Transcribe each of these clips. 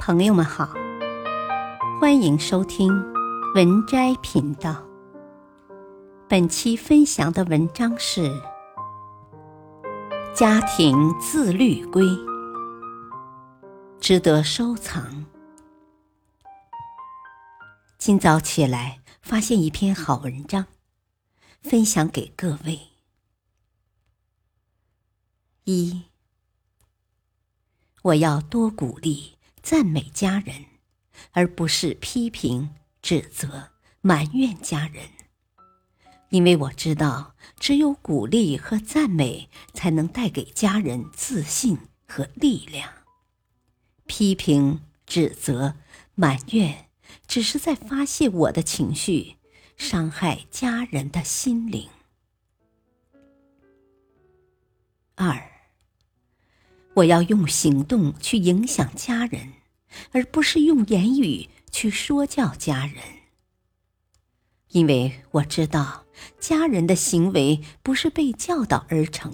朋友们好，欢迎收听文摘频道。本期分享的文章是《家庭自律规》，值得收藏。今早起来，发现一篇好文章，分享给各位。一，我要多鼓励。赞美家人，而不是批评、指责、埋怨家人，因为我知道，只有鼓励和赞美才能带给家人自信和力量。批评、指责、埋怨，只是在发泄我的情绪，伤害家人的心灵。二。我要用行动去影响家人，而不是用言语去说教家人。因为我知道，家人的行为不是被教导而成，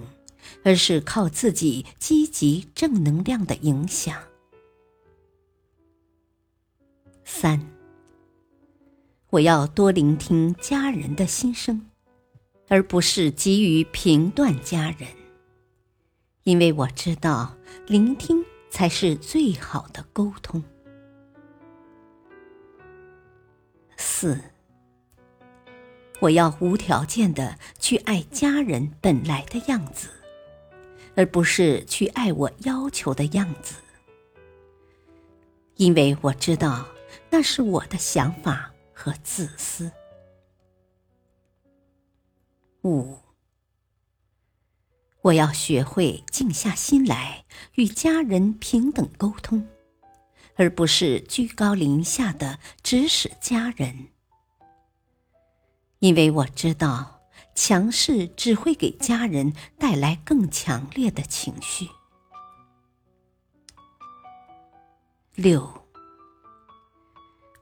而是靠自己积极正能量的影响。三，我要多聆听家人的心声，而不是急于评断家人。因为我知道，聆听才是最好的沟通。四，我要无条件的去爱家人本来的样子，而不是去爱我要求的样子。因为我知道，那是我的想法和自私。五。我要学会静下心来与家人平等沟通，而不是居高临下的指使家人，因为我知道强势只会给家人带来更强烈的情绪。六，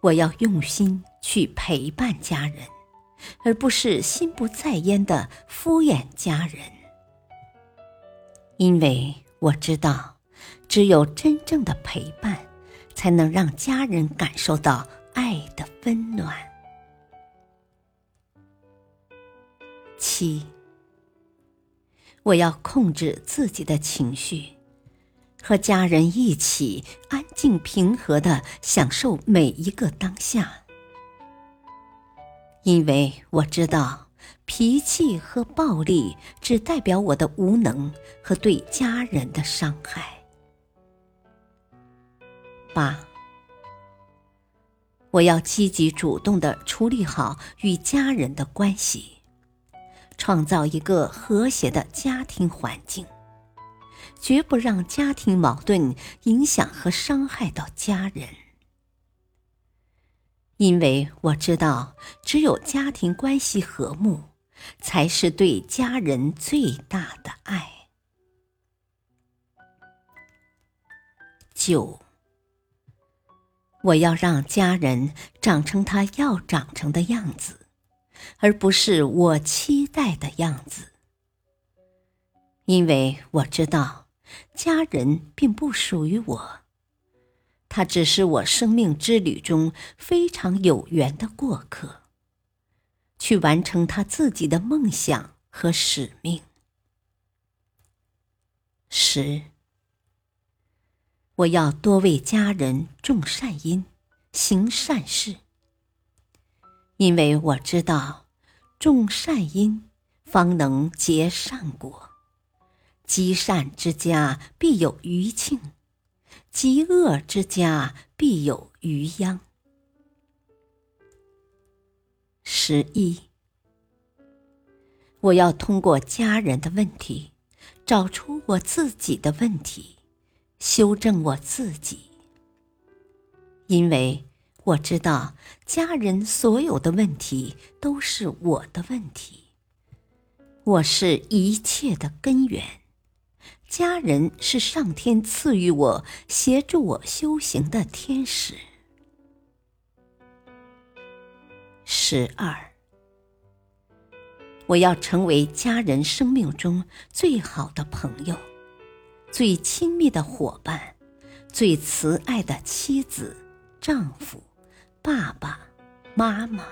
我要用心去陪伴家人，而不是心不在焉的敷衍家人。因为我知道，只有真正的陪伴，才能让家人感受到爱的温暖。七，我要控制自己的情绪，和家人一起安静平和的享受每一个当下。因为我知道。脾气和暴力只代表我的无能和对家人的伤害。八，我要积极主动的处理好与家人的关系，创造一个和谐的家庭环境，绝不让家庭矛盾影响和伤害到家人。因为我知道，只有家庭关系和睦。才是对家人最大的爱。九，我要让家人长成他要长成的样子，而不是我期待的样子。因为我知道，家人并不属于我，他只是我生命之旅中非常有缘的过客。去完成他自己的梦想和使命。十，我要多为家人种善因，行善事。因为我知道，种善因方能结善果，积善之家必有余庆，积恶之家必有余殃。十一，我要通过家人的问题，找出我自己的问题，修正我自己。因为我知道家人所有的问题都是我的问题，我是一切的根源，家人是上天赐予我、协助我修行的天使。十二，我要成为家人生命中最好的朋友，最亲密的伙伴，最慈爱的妻子、丈夫、爸爸妈妈，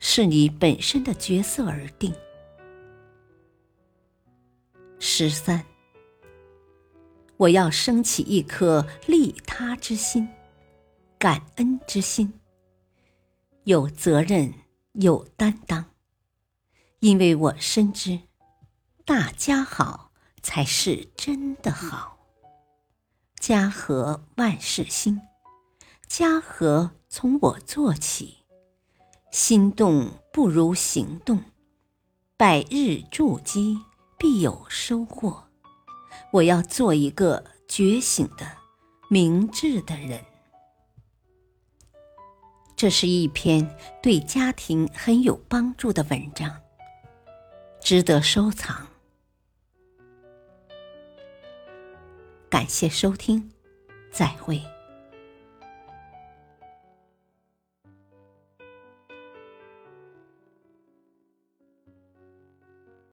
是你本身的角色而定。十三，我要升起一颗利他之心、感恩之心，有责任、有担当，因为我深知，大家好才是真的好。家和万事兴，家和从我做起，心动不如行动，百日筑基。必有收获。我要做一个觉醒的、明智的人。这是一篇对家庭很有帮助的文章，值得收藏。感谢收听，再会。